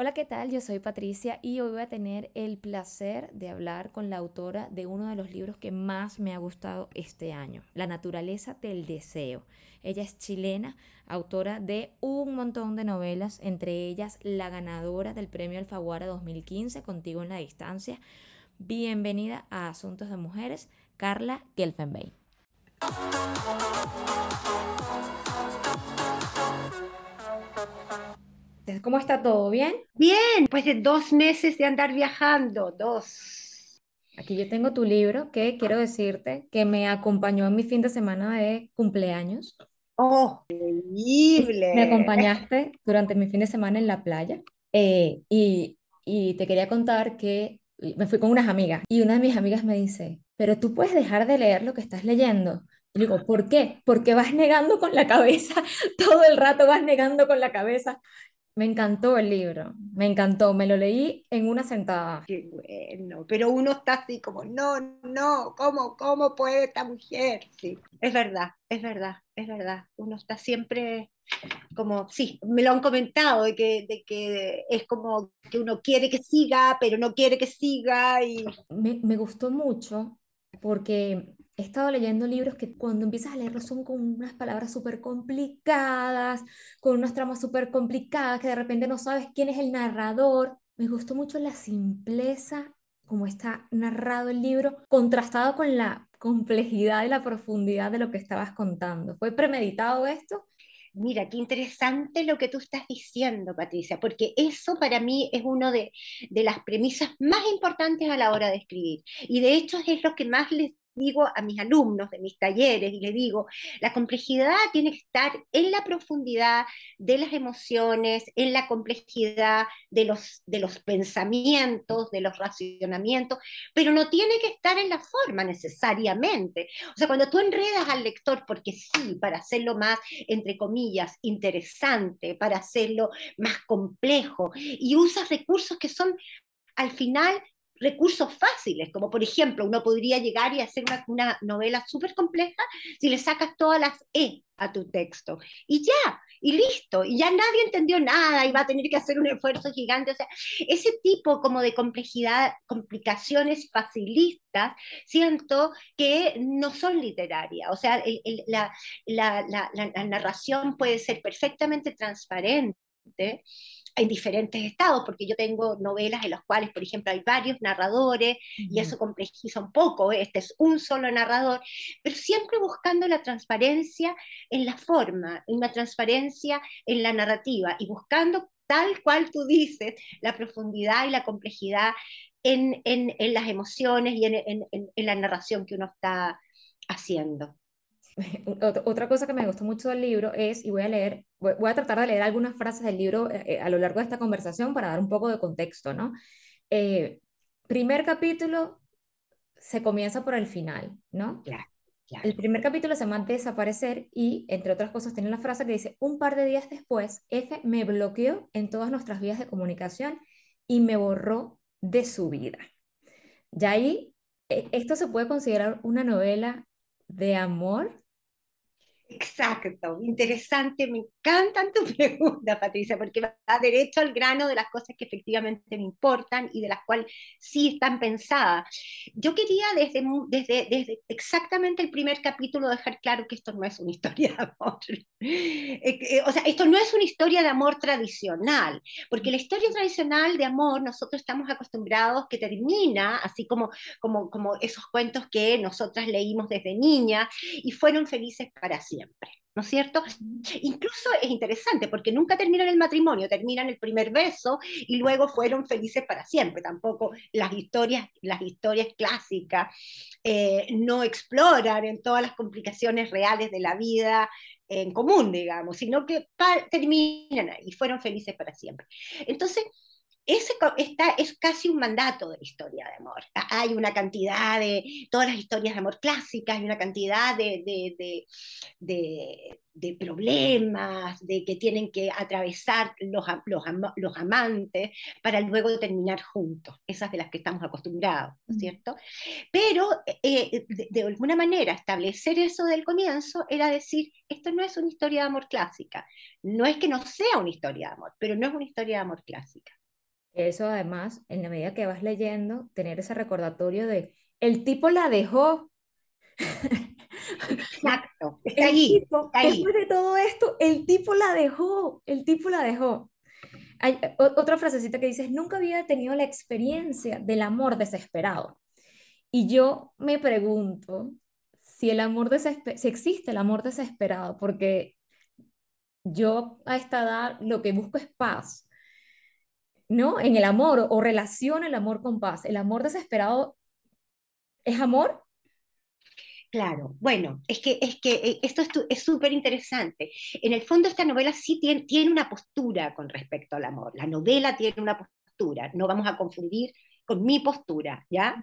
Hola, ¿qué tal? Yo soy Patricia y hoy voy a tener el placer de hablar con la autora de uno de los libros que más me ha gustado este año, La naturaleza del deseo. Ella es chilena, autora de un montón de novelas, entre ellas la ganadora del Premio Alfaguara 2015, Contigo en la Distancia. Bienvenida a Asuntos de Mujeres, Carla Gelfenbein. ¿Cómo está todo? ¿Bien? Bien, pues de dos meses de andar viajando, dos. Aquí yo tengo tu libro que quiero decirte que me acompañó en mi fin de semana de cumpleaños. ¡Oh, increíble! Me acompañaste durante mi fin de semana en la playa eh, y, y te quería contar que me fui con unas amigas y una de mis amigas me dice, pero tú puedes dejar de leer lo que estás leyendo. Y digo, ¿por qué? Porque vas negando con la cabeza, todo el rato vas negando con la cabeza. Me encantó el libro, me encantó, me lo leí en una sentada. Qué bueno, pero uno está así como, no, no, ¿cómo, cómo puede esta mujer? Sí, es verdad, es verdad, es verdad. Uno está siempre como, sí, me lo han comentado, de que, de que es como que uno quiere que siga, pero no quiere que siga. Y... Me, me gustó mucho porque he estado leyendo libros que cuando empiezas a leerlos son con unas palabras súper complicadas, con unas tramas súper complicadas, que de repente no sabes quién es el narrador. Me gustó mucho la simpleza como está narrado el libro, contrastado con la complejidad y la profundidad de lo que estabas contando. ¿Fue premeditado esto? Mira, qué interesante lo que tú estás diciendo, Patricia, porque eso para mí es una de, de, las premisas más importantes a la hora de escribir. Y de hecho es lo que más les digo a mis alumnos de mis talleres y les digo, la complejidad tiene que estar en la profundidad de las emociones, en la complejidad de los, de los pensamientos, de los racionamientos, pero no tiene que estar en la forma necesariamente. O sea, cuando tú enredas al lector, porque sí, para hacerlo más, entre comillas, interesante, para hacerlo más complejo, y usas recursos que son al final recursos fáciles, como por ejemplo, uno podría llegar y hacer una, novela súper compleja si le sacas todas las E a tu texto. Y ya, y listo, y ya nadie entendió nada y va a tener que hacer un esfuerzo gigante. O sea, ese tipo como de complejidad, complicaciones facilistas, siento que no son literarias. O sea, la, la narración puede ser perfectamente transparente en diferentes estados, porque yo tengo novelas en las cuales, por ejemplo, hay varios narradores y eso complejiza un poco, este es un solo narrador, pero siempre buscando la transparencia en la forma, una transparencia en la narrativa y buscando tal cual tú dices, la profundidad y la complejidad en, en, en las emociones y en, en la narración que uno está haciendo. Otra cosa que me gustó mucho del libro es, y voy a leer, voy a tratar de leer algunas frases del libro eh, eh, a lo largo de esta conversación para dar un poco de contexto, ¿no? Eh, primer capítulo se comienza por el final, ¿no? Claro, El primer capítulo se llama Desaparecer y, entre otras cosas, tiene la frase que dice, un par de días después, F me bloqueó en todas nuestras vías de comunicación y me borró de su vida. Ya ahí, esto se puede considerar una novela de amor Exacto, interesante, me encantan tus preguntas, Patricia, porque va derecho al grano de las cosas que efectivamente me importan y de las cuales sí están pensadas. Yo quería desde, desde, desde exactamente el primer capítulo dejar claro que esto no es una historia de amor. Eh, eh, o sea, esto no es una historia de amor tradicional, porque la historia tradicional de amor nosotros estamos acostumbrados que termina así como, como, como esos cuentos que nosotras leímos desde niña y fueron felices para siempre siempre, ¿no es cierto? Incluso es interesante porque nunca terminan el matrimonio, terminan el primer beso y luego fueron felices para siempre. Tampoco las historias, las historias clásicas eh, no exploran en todas las complicaciones reales de la vida en común, digamos, sino que terminan y fueron felices para siempre. Entonces, ese está, es casi un mandato de la historia de amor. Hay una cantidad de, todas las historias de amor clásicas, hay una cantidad de, de, de, de problemas, de que tienen que atravesar los, los, los, amantes para luego terminar juntos, esas de las que estamos acostumbrados, ¿no es cierto? Pero eh, de, de, alguna manera establecer eso del comienzo era decir, esto no es una historia de amor clásica, no es que no sea una historia de amor, pero no es una historia de amor clásica. Eso además, en la medida que vas leyendo, tener ese recordatorio de, el tipo la dejó. Exacto, está ahí, Después de todo esto, el tipo la dejó, el tipo la dejó. Hay otra frasecita que dices, nunca había tenido la experiencia del amor desesperado. Y yo me pregunto si el amor si existe el amor desesperado, porque yo a esta edad lo que busco es paz, ¿no? En el amor o relaciona el amor con paz. ¿El amor desesperado es amor? Claro, bueno, es que, es que eh, esto es súper interesante. En el fondo esta novela sí tiene, tiene una postura con respecto al amor. La novela tiene una postura, no vamos a confundir con mi postura, ¿ya?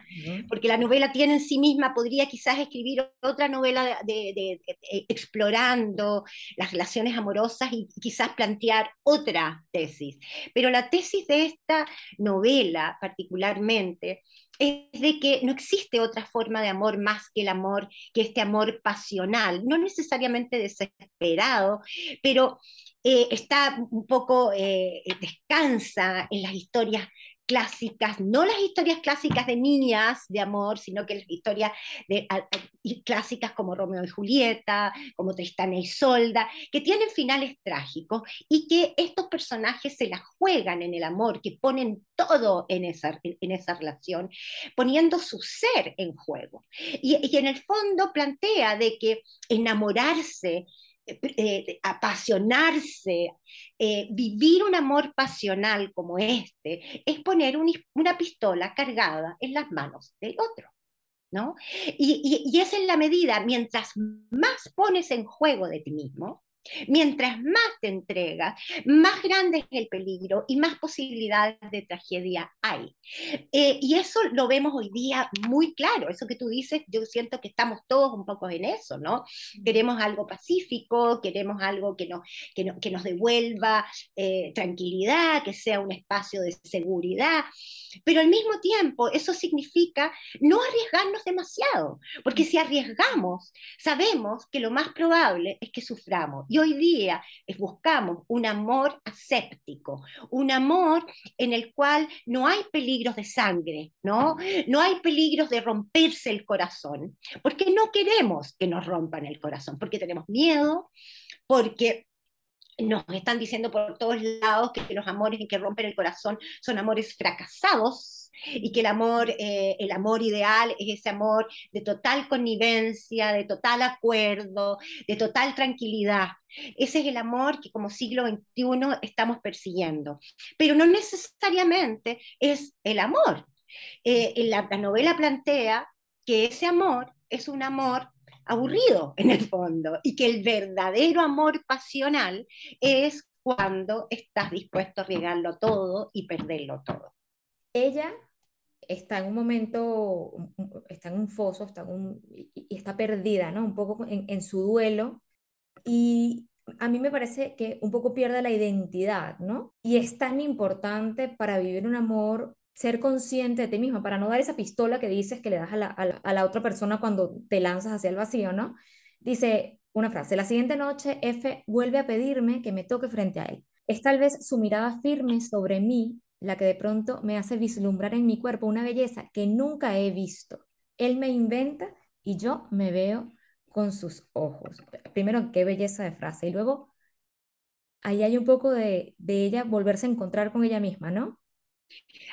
Porque la novela tiene en sí misma, podría quizás escribir otra novela de, explorando las relaciones amorosas y quizás plantear otra tesis. Pero la tesis de esta novela particularmente es de que no existe otra forma de amor más que el amor, que este amor pasional, no necesariamente desesperado, pero eh, está un poco, eh, descansa en las historias clásicas, no las historias clásicas de niñas de amor, sino que las historias clásicas como Romeo y Julieta, como Tristán y Solda, que tienen finales trágicos y que estos personajes se la juegan en el amor, que ponen todo en esa, en esa relación, poniendo su ser en juego. Y, y en el fondo plantea de que enamorarse eh, apasionarse, eh, vivir un amor pasional como este, es poner una pistola cargada en las manos del otro. ¿no? Y, es la medida, mientras más pones en juego de ti mismo, Mientras más te entregas, más grande es el peligro y más posibilidades de tragedia hay. Eh, y eso lo vemos hoy día muy claro. Eso que tú dices, yo siento que estamos todos un poco en eso, ¿no? Queremos algo pacífico, queremos algo que, no, que, nos devuelva eh, tranquilidad, que sea un espacio de seguridad. Pero al mismo tiempo, eso significa no arriesgarnos demasiado, porque si arriesgamos, sabemos que lo más probable es que suframos. Y hoy día buscamos un amor aséptico, un amor en el cual no hay peligros de sangre, ¿no? No hay peligros de romperse el corazón, porque no queremos que nos rompan el corazón, porque tenemos miedo, porque nos están diciendo por todos lados que los amores que rompen el corazón son amores fracasados y que el amor, eh, el amor ideal es ese amor de total connivencia, de total acuerdo, de total tranquilidad. Ese es el amor que como siglo XXI estamos persiguiendo. Pero no necesariamente es el amor. Eh, la novela plantea que ese amor es un amor aburrido en el fondo y que el verdadero amor pasional es cuando estás dispuesto a arriesgarlo todo y perderlo todo. Ella está en un momento, está en un foso, está y está perdida, ¿no? Un poco en, en su duelo y a mí me parece que un poco pierde la identidad, ¿no? Y es tan importante para vivir un amor ser consciente de ti misma, para no dar esa pistola que dices que le das a la, a la, otra persona cuando te lanzas hacia el vacío, ¿no? Dice una frase, la siguiente noche F vuelve a pedirme que me toque frente a él. Es tal vez su mirada firme sobre mí la que de pronto me hace vislumbrar en mi cuerpo una belleza que nunca he visto. Él me inventa y yo me veo con sus ojos. Primero, qué belleza de frase. Y luego, ahí hay un poco de, de ella volverse a encontrar con ella misma, ¿no?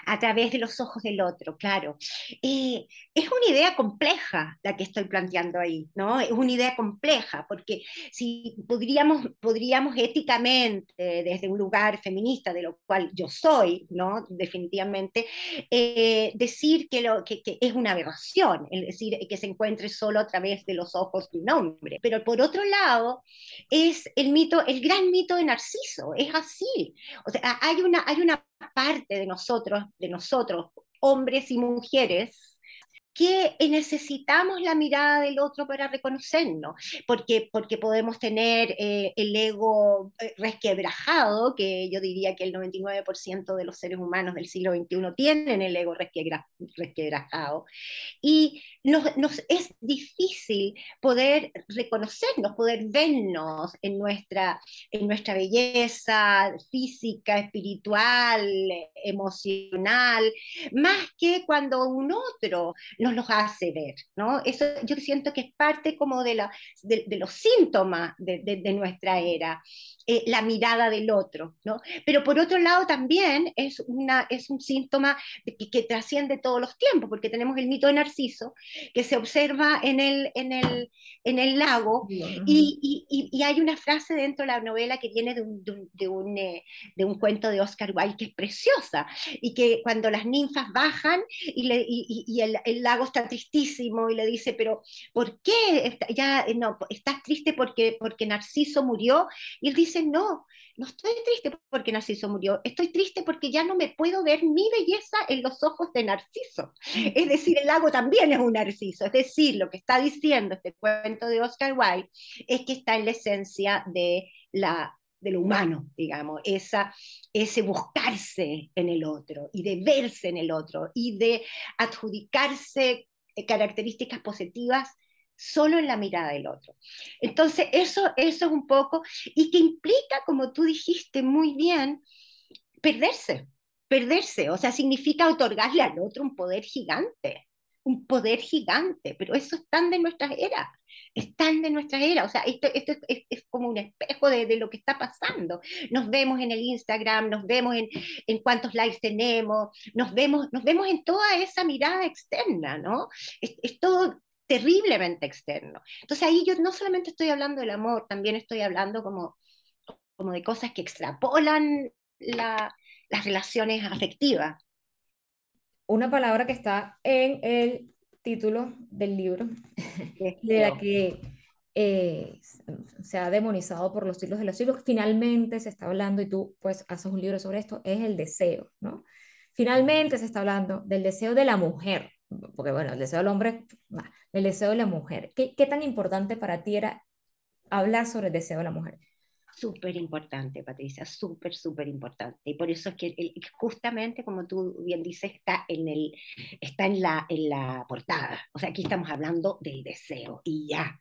A través de los ojos del otro, claro. Eh, es una idea compleja la que estoy planteando ahí, ¿no? Es una idea compleja, porque si podríamos, podríamos éticamente, desde un lugar feminista, de lo cual yo soy, ¿no? Definitivamente, eh, decir que, lo, que, que, es una aberración, es decir, que se encuentre solo a través de los ojos de un hombre. Pero por otro lado, es el mito, el gran mito de Narciso, es así. O sea, hay una, hay una parte de nosotros, de nosotros, hombres y mujeres, que necesitamos la mirada del otro para reconocernos, porque, porque podemos tener eh, el ego eh, resquebrajado, que yo diría que el 99% de los seres humanos del siglo XXI tienen el ego resquebrajado, y nos, nos, es difícil poder reconocernos, poder vernos en nuestra, en nuestra belleza física, espiritual, emocional, más que cuando un otro nos los hace ver, ¿no? Eso yo siento que es parte como de, la, de, los síntomas de, de, nuestra era, eh, la mirada del otro, ¿no? Pero por otro lado también es, una, es un síntoma que, que, trasciende todos los tiempos, porque tenemos el mito de Narciso, que se observa en el, en el, en el lago, y, y, y, hay una frase dentro de la novela que viene de un, de un, eh, de un, cuento de Oscar Wilde que es preciosa, y que cuando las ninfas bajan y, le, y el, el lago está tristísimo y le dice, pero ¿por qué? Ya, no, ¿Estás triste porque, porque Narciso murió? Y él dice, no, no estoy triste porque Narciso murió, estoy triste porque ya no me puedo ver mi belleza en los ojos de Narciso. Es decir, el lago también es un narciso. Es decir, lo que está diciendo este cuento de Oscar Wilde es que está en la esencia de la de lo humano, digamos, esa, ese buscarse en el otro y de verse en el otro y de adjudicarse eh, características positivas solo en la mirada del otro. Entonces, eso, eso es un poco, y que implica, como tú dijiste muy bien, perderse, perderse, o sea, significa otorgarle al otro un poder gigante, un poder gigante, pero eso es tan de nuestras eras, es tan de nuestras eras, o sea, esto, esto es, es, como un espejo de, de, lo que está pasando. Nos vemos en el Instagram, nos vemos en, en cuántos likes tenemos, nos vemos, nos vemos en toda esa mirada externa, ¿no? Es, es todo terriblemente externo. Entonces ahí yo no solamente estoy hablando del amor, también estoy hablando como, como de cosas que extrapolan la, las relaciones afectivas una palabra que está en el título del libro, de la que eh, se ha demonizado por los siglos de los siglos, finalmente se está hablando, y tú pues haces un libro sobre esto, es el deseo, ¿no? Finalmente se está hablando del deseo de la mujer, porque bueno, el deseo del hombre, el deseo de la mujer. ¿Qué, ¿Qué tan importante para ti era hablar sobre el deseo de la mujer? Súper importante, Patricia, súper, súper importante. Y por eso es que justamente, como tú bien dices, está en, el, está en, la, en la portada. O sea, aquí estamos hablando del deseo y ya.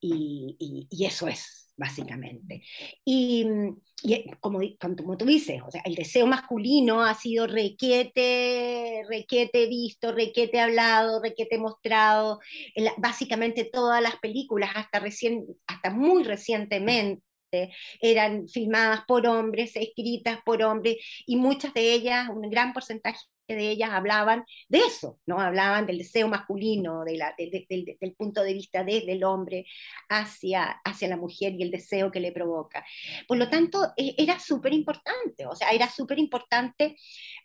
Y, y, y eso es, básicamente. Y, y como, como, tú dices, o sea, el deseo masculino ha sido requete, requete visto, requete hablado, requete mostrado, en básicamente todas las películas, hasta, recién, hasta muy recientemente eran filmadas por hombres, escritas por hombres, y muchas de ellas, un gran porcentaje de ellas hablaban de eso, ¿no? Hablaban del deseo masculino, del punto de vista desde el hombre hacia, hacia la mujer y el deseo que le provoca. Por lo tanto, e, era súper importante, o sea, era súper importante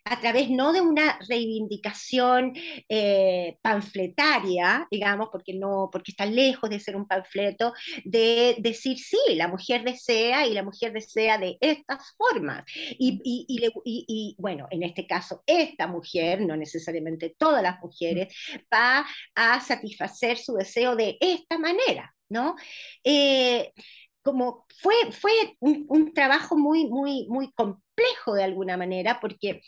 a través no de una reivindicación eh, panfletaria, digamos, porque, no, porque está lejos de ser un panfleto, de decir, sí, la mujer desea y la mujer desea de estas formas. Y, y bueno, en este caso, esta mujer, no necesariamente todas las mujeres, va a satisfacer su deseo de esta manera, ¿no? Eh, como fue, fue un, trabajo muy, muy, muy complejo de alguna manera, porque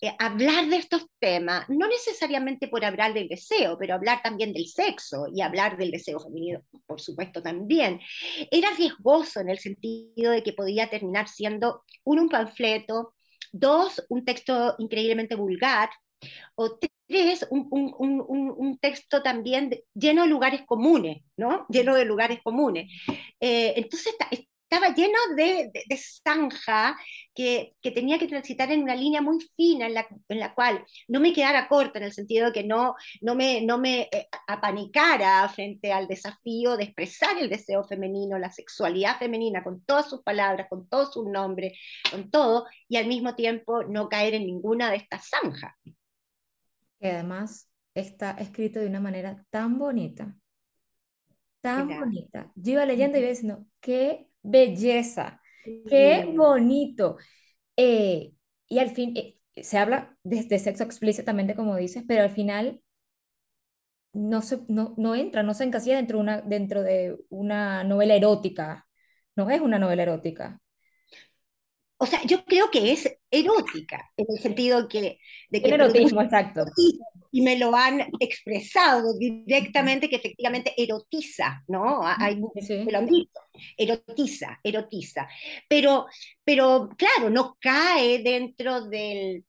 eh, hablar de estos temas, no necesariamente por hablar del deseo, pero hablar también del sexo y hablar del deseo femenino, por supuesto, también, era riesgoso en el sentido de que podía terminar siendo un panfleto, Dos, un texto increíblemente vulgar. O tres, un, un, un, un texto también lleno de lugares comunes, ¿no? Lleno de lugares comunes. Eh, entonces, estaba lleno de, de, zanja que, que, tenía que transitar en una línea muy fina en la, en la, cual no me quedara corta, en el sentido de que no, no me, no me eh, apanicara frente al desafío de expresar el deseo femenino, la sexualidad femenina, con todas sus palabras, con todos sus nombres, con todo, y al mismo tiempo no caer en ninguna de estas zanjas. Que además está escrito de una manera tan bonita, tan bonita. Yo iba leyendo y iba diciendo, qué belleza, qué bonito. Eh, y al fin, eh, se habla de, sexo explícitamente, como dices, pero al final no, se, no, no entra, no se encasilla dentro de, una, dentro de una novela erótica. No es una novela erótica. O sea, yo creo que es erótica, en el sentido que, de que... El erotismo, exacto. Y me lo han expresado directamente que efectivamente erotiza, ¿no? Hay, sí. me lo han dicho, erotiza, erotiza. Pero, pero claro, no cae dentro del,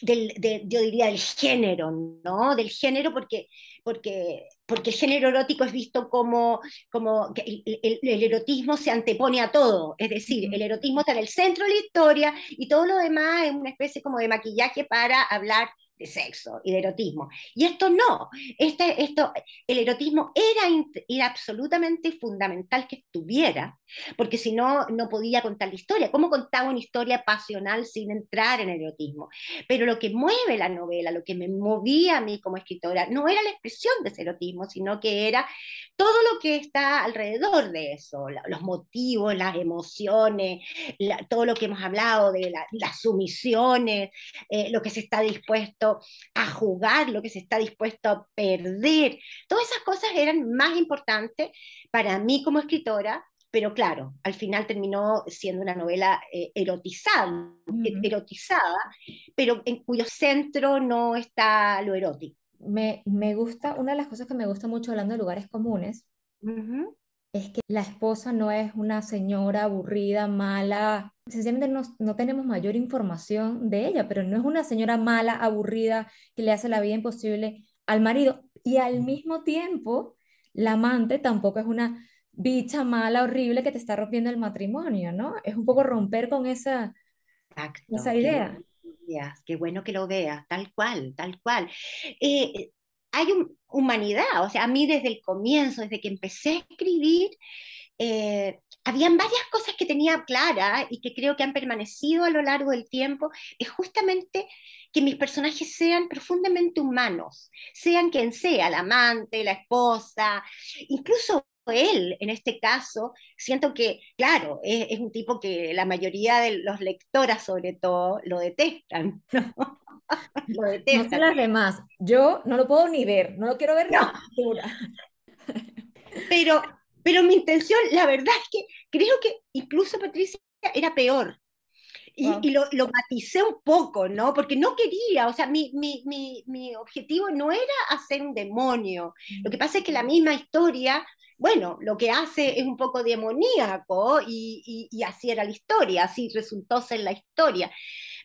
del, de, yo diría, del género, ¿no? Del género porque, porque, porque el género erótico es visto como, como que el, el, el, erotismo se antepone a todo, es decir, el erotismo está en el centro de la historia y todo lo demás es una especie como de maquillaje para hablar de sexo y de erotismo. Y esto no, este, esto, el erotismo era, era absolutamente fundamental que estuviera, porque si no, no podía contar la historia. ¿Cómo contaba una historia pasional sin entrar en el erotismo? Pero lo que mueve la novela, lo que me movía a mí como escritora, no era la expresión de ese erotismo, sino que era todo lo que está alrededor de eso, los motivos, las emociones, todo lo que hemos hablado de la, las sumisiones, eh, lo que se está dispuesto a jugar, lo que se está dispuesto a perder. Todas esas cosas eran más importantes para mí como escritora pero claro, al final terminó siendo una novela eh, erotizada, uh -huh. erotizada, pero en cuyo centro no está lo erótico. Me, me, gusta, una de las cosas que me gusta mucho hablando de lugares comunes, uh -huh. es que la esposa no es una señora aburrida, mala, sencillamente no, no, tenemos mayor información de ella, pero no es una señora mala, aburrida, que le hace la vida imposible al marido, y al mismo tiempo, la amante tampoco es una bicha mala, horrible que te está rompiendo el matrimonio, ¿no? Es un poco romper con esa, Exacto, esa idea. Qué, qué bueno que lo veas, tal cual, tal cual. Eh, hay un, humanidad, o sea, a mí desde el comienzo, desde que empecé a escribir, eh, habían varias cosas que tenía claras y que creo que han permanecido a lo largo del tiempo, es justamente que mis personajes sean profundamente humanos, sean quien sea, la amante, la esposa, incluso él, en este caso, siento que, claro, es, es, un tipo que la mayoría de los lectoras, sobre todo, lo detestan. ¿no? lo detestan. No sé las demás. Yo no lo puedo ni ver, no lo quiero ver no. Pero, pero mi intención, la verdad es que creo que incluso Patricia era peor. Y, wow. y lo, lo, maticé un poco, ¿no? Porque no quería, o sea, mi, mi, mi, mi objetivo no era hacer un demonio. Lo que pasa es que la misma historia bueno, lo que hace es un poco demoníaco y, y, y, así era la historia, así resultó ser la historia.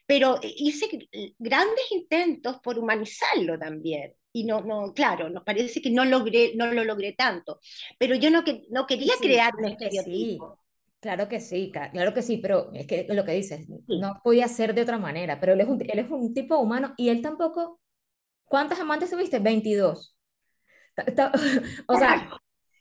Pero hice grandes intentos por humanizarlo también. Y no, no, claro, nos parece que no logré, no lo logré tanto. Pero yo no, que, no quería sí, crear un estereotipo. Sí. Claro que sí, claro que sí, pero es que lo que dices, sí. no podía ser de otra manera, pero él es, un, él es un tipo humano y él tampoco, ¿cuántas amantes tuviste? 22. O sea,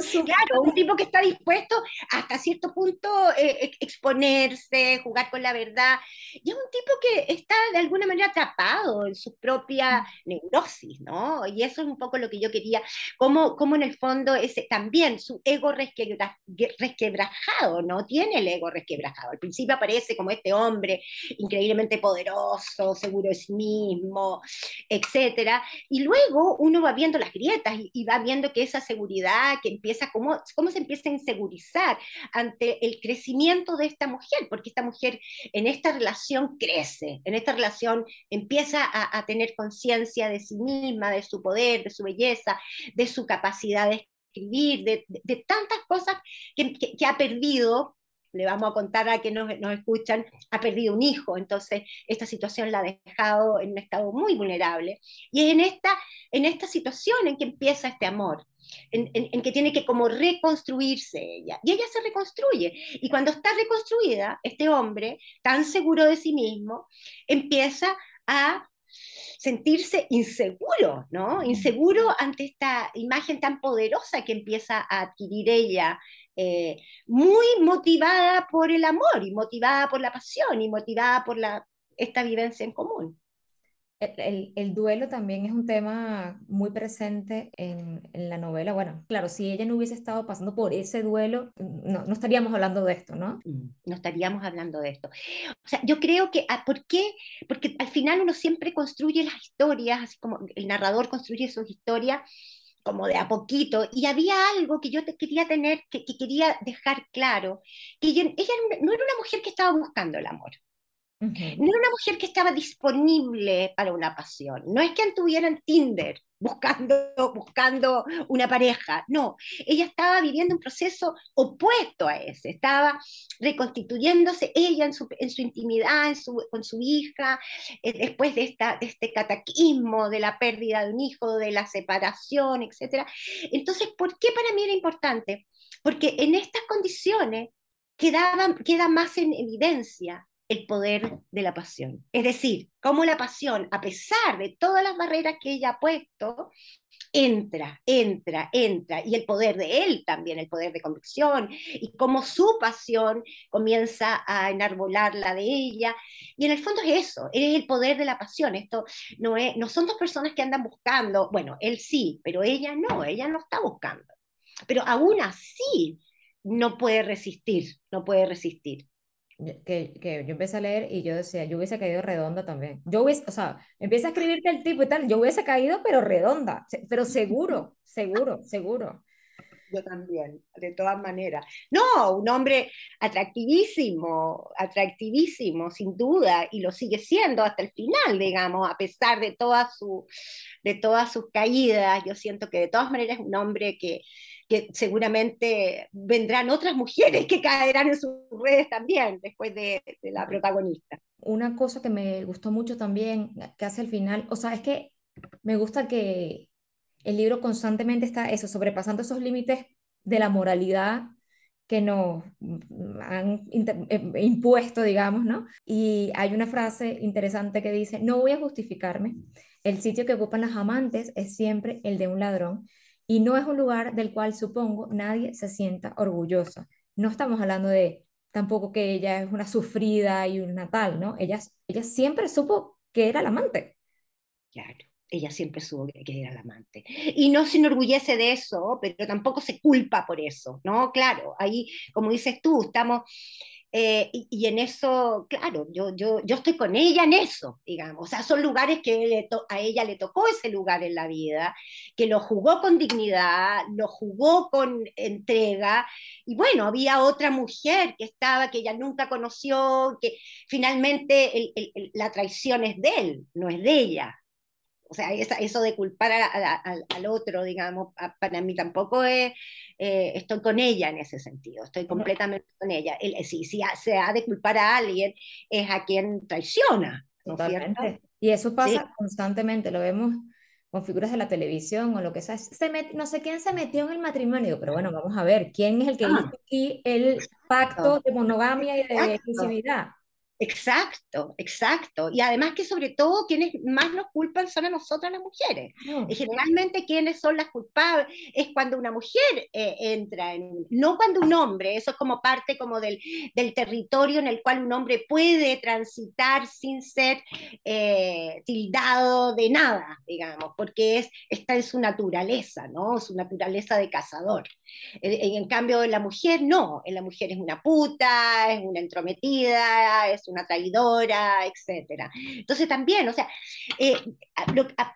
su... Claro, un tipo que está dispuesto hasta cierto punto eh, exponerse, jugar con la verdad. Y es un tipo que está de alguna manera atrapado en su propia neurosis, ¿no? Y eso es un poco lo que yo quería, como, como en el fondo ese, también su ego resquebra, resquebrajado, ¿no? Tiene el ego resquebrajado. Al principio aparece como este hombre increíblemente poderoso, seguro de sí mismo, etcétera. Y luego uno va viendo las grietas y, y va viendo que esa seguridad, que empieza, cómo, cómo se empieza a insegurizar ante el crecimiento de esta mujer, porque esta mujer en esta relación crece, en esta relación empieza a, tener conciencia de sí misma, de su poder, de su belleza, de su capacidad de escribir, de, de, de tantas cosas que, que, que ha perdido le vamos a contar a que nos, nos, escuchan, ha perdido un hijo, entonces esta situación la ha dejado en un estado muy vulnerable. Y es en esta, en esta situación en que empieza este amor, en, en, en, que tiene que como reconstruirse ella. Y ella se reconstruye. Y cuando está reconstruida, este hombre, tan seguro de sí mismo, empieza a sentirse inseguro, ¿no? Inseguro ante esta imagen tan poderosa que empieza a adquirir ella eh, muy motivada por el amor y motivada por la pasión y motivada por la, esta vivencia en común. El, duelo también es un tema muy presente en, la novela. Bueno, claro, si ella no hubiese estado pasando por ese duelo, no, no estaríamos hablando de esto, ¿no? Mm, no estaríamos hablando de esto. O sea, yo creo que, ah, ¿por qué? Porque al final uno siempre construye las historias, así como el narrador construye sus historias como de a poquito, y había algo que yo te quería tener, que, quería dejar claro, que ella no era una mujer que estaba buscando el amor. No era una mujer que estaba disponible para una pasión. No es que anduviera en Tinder buscando, buscando una pareja. No, ella estaba viviendo un proceso opuesto a ese. Estaba reconstituyéndose ella en su, intimidad, con su hija, eh, después de, este cataquismo, de la pérdida de un hijo, de la separación, etc. Entonces, ¿por qué para mí era importante? Porque en estas condiciones queda más en evidencia el poder de la pasión. Es decir, cómo la pasión, a pesar de todas las barreras que ella ha puesto, entra, entra, entra, y el poder de él también, el poder de convicción, y cómo su pasión comienza a enarbolar la de ella. Y en el fondo es eso, es el poder de la pasión. Esto no, es, no son dos personas que andan buscando, bueno, él sí, pero ella no, ella no está buscando. Pero aún así no puede resistir, no puede resistir que, que, yo empecé a leer y yo decía, yo hubiese caído redonda también. Yo hubiese, o sea, empieza a escribirte el tipo y tal, yo hubiese caído, pero redonda, pero seguro, seguro, seguro. Yo también, de todas maneras. No, un hombre atractivísimo, atractivísimo, sin duda, y lo sigue siendo hasta el final, digamos, a pesar de todas, su, de todas sus caídas. Yo siento que de todas maneras es un hombre que, que seguramente vendrán otras mujeres que caerán en sus redes también después de, la protagonista. Una cosa que me gustó mucho también, que hace al final, o sea, es que me gusta que el libro constantemente está eso, sobrepasando esos límites de la moralidad que nos han eh, impuesto, digamos, ¿no? Y hay una frase interesante que dice, no voy a justificarme, el sitio que ocupan las amantes es siempre el de un ladrón, y no es un lugar del cual supongo nadie se sienta orgullosa. No estamos hablando de tampoco que ella es una sufrida y una tal, ¿no? Ella, ella siempre supo que era la amante. Claro, ella siempre supo que era la amante. Y no se enorgullece de eso, pero tampoco se culpa por eso, ¿no? Claro, ahí, como dices tú, estamos eh, y, en eso, claro, yo, yo, yo estoy con ella en eso, digamos. O sea, son lugares que a ella le tocó ese lugar en la vida, que lo jugó con dignidad, lo jugó con entrega. Y bueno, había otra mujer que estaba, que ella nunca conoció, que finalmente la traición es de él, no es de ella o sea, eso de culpar al otro, digamos, para mí tampoco es, eh, estoy con ella en ese sentido, estoy completamente con ella. si, si se ha de culpar a alguien, es a quien traiciona. Totalmente. Y eso pasa constantemente, lo vemos con figuras de la televisión o lo que sea. Se no sé quién se metió en el matrimonio, pero bueno, vamos a ver, ¿quién es el que ah. hizo aquí el pacto de monogamia y de exclusividad? Exacto, exacto. Y además que sobre todo quienes más nos culpan son a nosotras las mujeres. Y generalmente quienes son las culpables es cuando una mujer eh, entra en, no cuando un hombre, eso es como parte como del, del territorio en el cual un hombre puede transitar sin ser eh, tildado de nada, digamos, porque es, está en su naturaleza, ¿no? Su naturaleza de cazador. En, en cambio, la mujer no, la mujer es una puta, es una entrometida, es una traidora, etc. Entonces también, o sea, eh,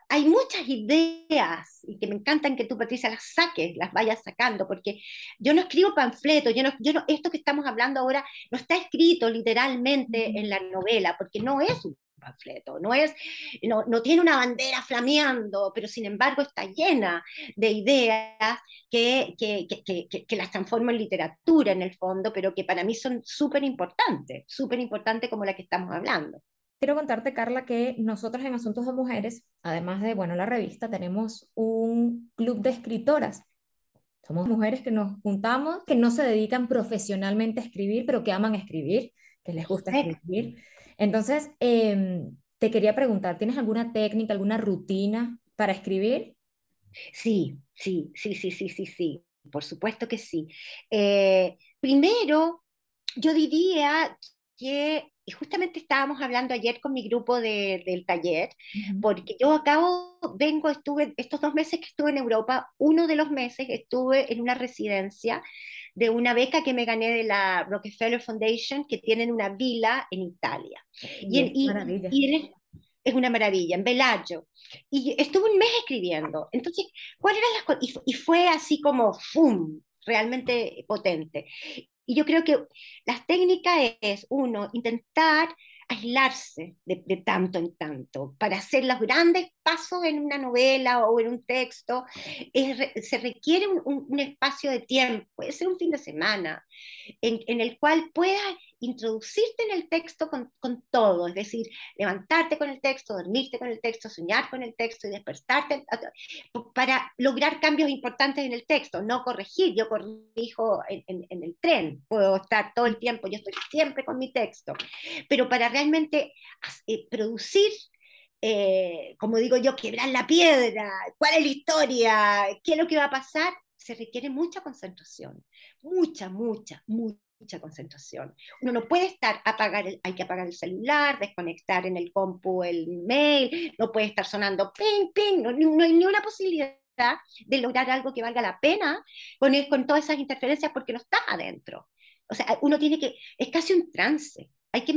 hay muchas ideas y que me encantan que tú, Patricia, las saques, las vayas sacando, porque yo no escribo panfletos, yo no, yo no, esto que estamos hablando ahora no está escrito literalmente en la novela, porque no es un panfleto, no, es, no, no, tiene una bandera flameando, pero sin embargo está llena de ideas que, que, que, que las transformo en literatura en el fondo, pero que para mí son súper importantes, súper importantes como la que estamos hablando. Quiero contarte, Carla, que nosotros en Asuntos de Mujeres, además de, bueno, la revista, tenemos un club de escritoras. Somos mujeres que nos juntamos, que no se dedican profesionalmente a escribir, pero que aman escribir, que les gusta escribir entonces, em, te quería preguntar, ¿tienes alguna técnica, alguna rutina para escribir? Sí, sí, sí, sí, sí, sí, sí, por supuesto que sí. Eh, primero, yo diría que y justamente estábamos hablando ayer con mi grupo de, del taller, porque yo acabo, vengo, estuve, estos dos meses que estuve en Europa, uno de los meses estuve en una residencia de una beca que me gané de la Rockefeller Foundation, que tienen una vila en Italia. Y, y, y, es una maravilla, en Bellagio. Y estuve un mes escribiendo. Entonces, ¿cuál era las y, y fue así como ¡fum! realmente potente. Y yo creo que las técnicas es, uno, intentar aislarse de, tanto en tanto para hacer los grandes pasos en una novela o en un texto. se requiere un, espacio de tiempo, puede ser un fin de semana, en, el cual puedas introducirte en el texto con, con, todo, es decir, levantarte con el texto, dormirte con el texto, soñar con el texto y despertarte para lograr cambios importantes en el texto, no corregir, yo corrijo en, en, el tren, puedo estar todo el tiempo, yo estoy siempre con mi texto, pero para realmente eh, producir eh, como digo yo, quebrar la piedra, cuál es la historia, qué es lo que va a pasar, se requiere mucha concentración, mucha, mucha, mucha concentración. Uno no puede estar, apagar el, hay que apagar el celular, desconectar en el compu el mail, no puede estar sonando ping, ping, no, no hay ni una posibilidad de lograr algo que valga la pena con, con todas esas interferencias porque no está adentro. O sea, uno tiene que, es casi un trance, hay que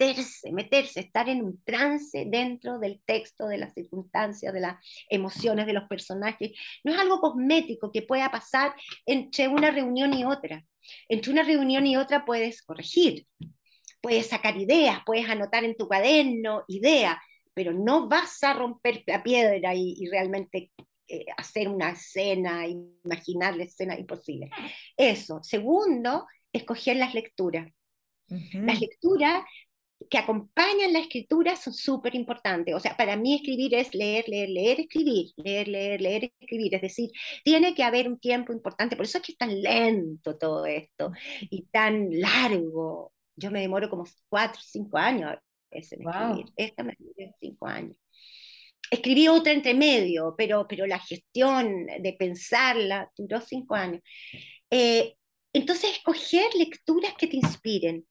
meterse, meterse, estar en un trance dentro del texto, de las circunstancias, de las emociones de los personajes. No es algo cosmético que pueda pasar entre una reunión y otra. Entre una reunión y otra puedes corregir, puedes sacar ideas, puedes anotar en tu cuaderno ideas, pero no vas a romper la piedra y, realmente eh, hacer una escena, imaginar la escena imposible. Eso. Segundo, escoger las lecturas. Las lecturas que acompañan la escritura son súper importantes. O sea, para mí escribir es leer, leer, leer, escribir, leer, leer, leer, escribir. Es decir, tiene que haber un tiempo importante. Por eso es que es tan lento todo esto y tan largo. Yo me demoro como cuatro, cinco años en escribir. Esta me demoró cinco años. Escribí otra entre medio, pero, pero la gestión de pensarla duró cinco años. Eh, entonces, escoger lecturas que te inspiren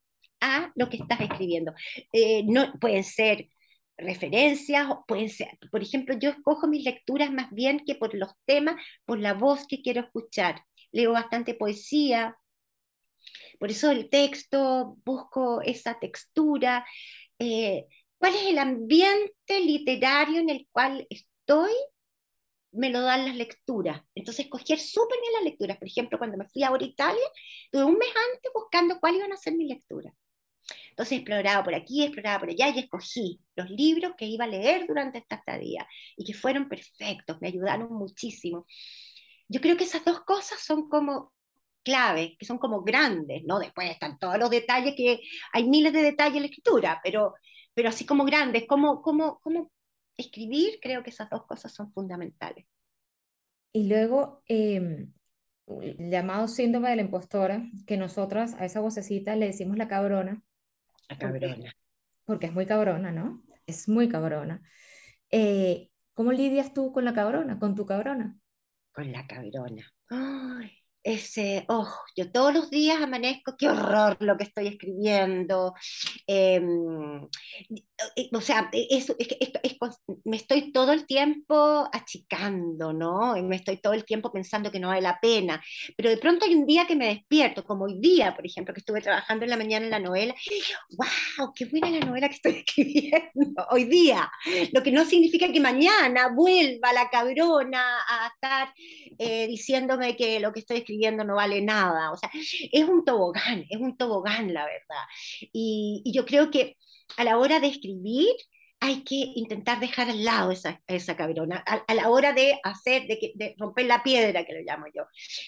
lo que estás escribiendo. Eh, no, pueden ser referencias, pueden ser, por ejemplo, yo escojo mis lecturas más bien que por los temas, por la voz que quiero escuchar. Leo bastante poesía, por eso el texto, busco esa textura. Eh, ¿Cuál es el ambiente literario en el cual estoy? Me lo dan las lecturas. Entonces, escoger súper bien las lecturas. Por ejemplo, cuando me fui a Italia, tuve un mes antes buscando cuáles iban a ser mis lecturas. Entonces exploraba por aquí, exploraba por allá y escogí los libros que iba a leer durante esta estadía y que fueron perfectos, me ayudaron muchísimo. Yo creo que esas dos cosas son como claves, que son como grandes, ¿no? Después están todos los detalles, que hay miles de detalles en la escritura, pero, pero así como grandes, como, como, como escribir, creo que esas dos cosas son fundamentales. Y luego, eh, llamado síndrome de la impostora, que nosotras a esa vocecita le decimos la cabrona, la cabrona. Porque es muy cabrona, ¿no? Es muy cabrona. Eh, ¿Cómo lidias tú con la cabrona, con tu cabrona? Con la cabrona. Ay, ese, oh, yo todos los días amanezco, qué horror lo que estoy escribiendo. Em, o sea, es, me estoy todo el tiempo achicando, ¿no? Y me estoy todo el tiempo pensando que no vale la pena. Pero de pronto hay un día que me despierto, como hoy día, por ejemplo, que estuve trabajando en la mañana en la novela, ¡wow! ¡Qué buena la novela que estoy escribiendo hoy día! Lo que no significa que mañana vuelva la cabrona a estar eh, diciéndome que lo que estoy escribiendo no vale nada. O sea, es un tobogán, es un tobogán, la verdad. Y, y yo creo que a la hora de escribir, hay que intentar dejar al lado esa, esa cabrona, a, la hora de hacer, de, de, romper la piedra, que lo llamo yo,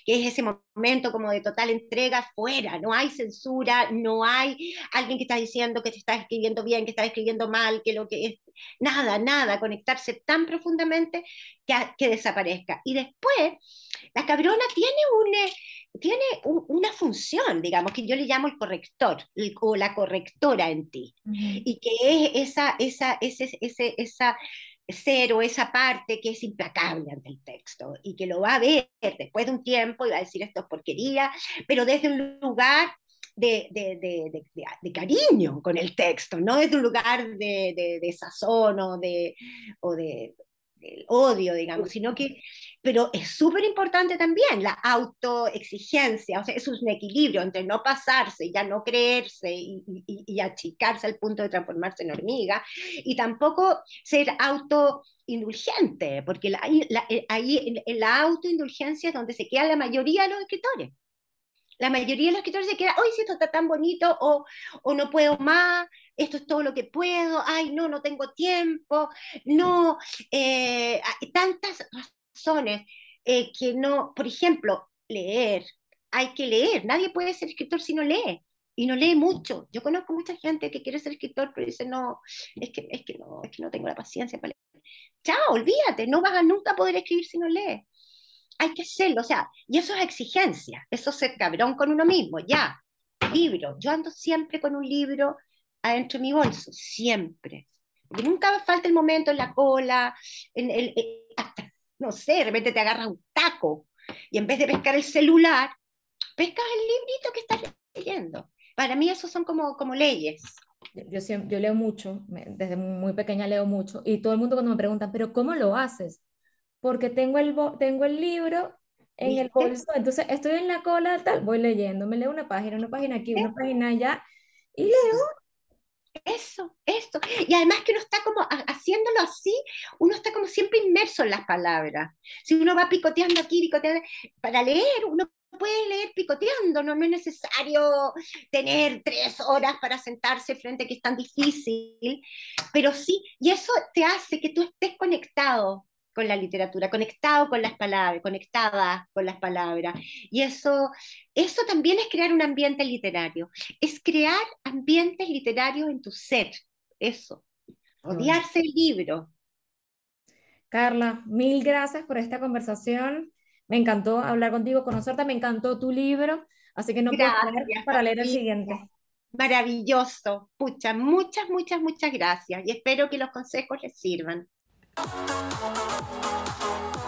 que es ese momento como de total entrega fuera, no hay censura, no hay alguien que está diciendo que te está escribiendo bien, que está escribiendo mal, que lo que es, nada, nada, conectarse tan profundamente que, que desaparezca. Y después, la cabrona tiene un tiene una función, digamos, que yo le llamo el corrector o la correctora en ti, y que es esa, esa, ese, ese, esa ser o esa parte que es implacable ante el texto y que lo va a ver después de un tiempo y va a decir esto es porquería, pero desde un lugar de, de, cariño con el texto, no es de un lugar de, sazón o de, o de, odio, digamos, sino que, pero es súper importante también la autoexigencia, o sea, es un equilibrio entre no pasarse, ya no creerse y, y, achicarse al punto de transformarse en hormiga, y tampoco ser autoindulgente, porque la, eh, ahí en la autoindulgencia es donde se queda la mayoría de los escritores. La mayoría de los escritores se queda, hoy si esto está tan bonito, o, o no puedo más, esto es todo lo que puedo, ay, no, no tengo tiempo, no, eh, hay tantas razones eh, que no, por ejemplo, leer, hay que leer, nadie puede ser escritor si no lee. Y no lee mucho. Yo conozco mucha gente que quiere ser escritor, pero dice, no, es que, es que no, es que no tengo la paciencia para leer. Chao, olvídate, no vas a nunca poder escribir si no lees. Hay que hacerlo, o sea, y eso es exigencia, eso es ser cabrón con uno mismo, ya, libro. Yo ando siempre con un libro adentro de mi bolso, siempre. Porque nunca falta el momento en la cola, en el, eh, no sé, de repente te agarra un taco y en vez de pescar el celular, pescas el librito que estás leyendo. Para mí eso son como, como leyes. Yo, yo leo mucho, desde muy pequeña leo mucho, y todo el mundo cuando me preguntan, pero ¿cómo lo haces? Porque tengo el, tengo el libro en el bolso, entonces estoy en la cola, tal, voy leyendo, me leo una página, una página aquí, una página allá, y leo, eso, esto. Y además que uno está como haciéndolo así, uno está como siempre inmerso en las palabras. Si uno va picoteando aquí, picoteando, para leer, uno puede leer picoteando, no, no es necesario tener tres horas para sentarse frente a que es tan difícil, pero sí, y eso te hace que tú estés conectado con la literatura, conectado con las palabras, conectada con las palabras. Y eso, eso también es crear un ambiente literario, es crear ambientes literarios en tu ser, eso, odiarse el libro. Carla, mil gracias por esta conversación. Me encantó hablar contigo, conocerte, me encantó tu libro, así que no puedo esperar para leer el siguiente. Maravilloso. Pucha, muchas, muchas, muchas gracias y espero que los consejos les sirvan. Thank you.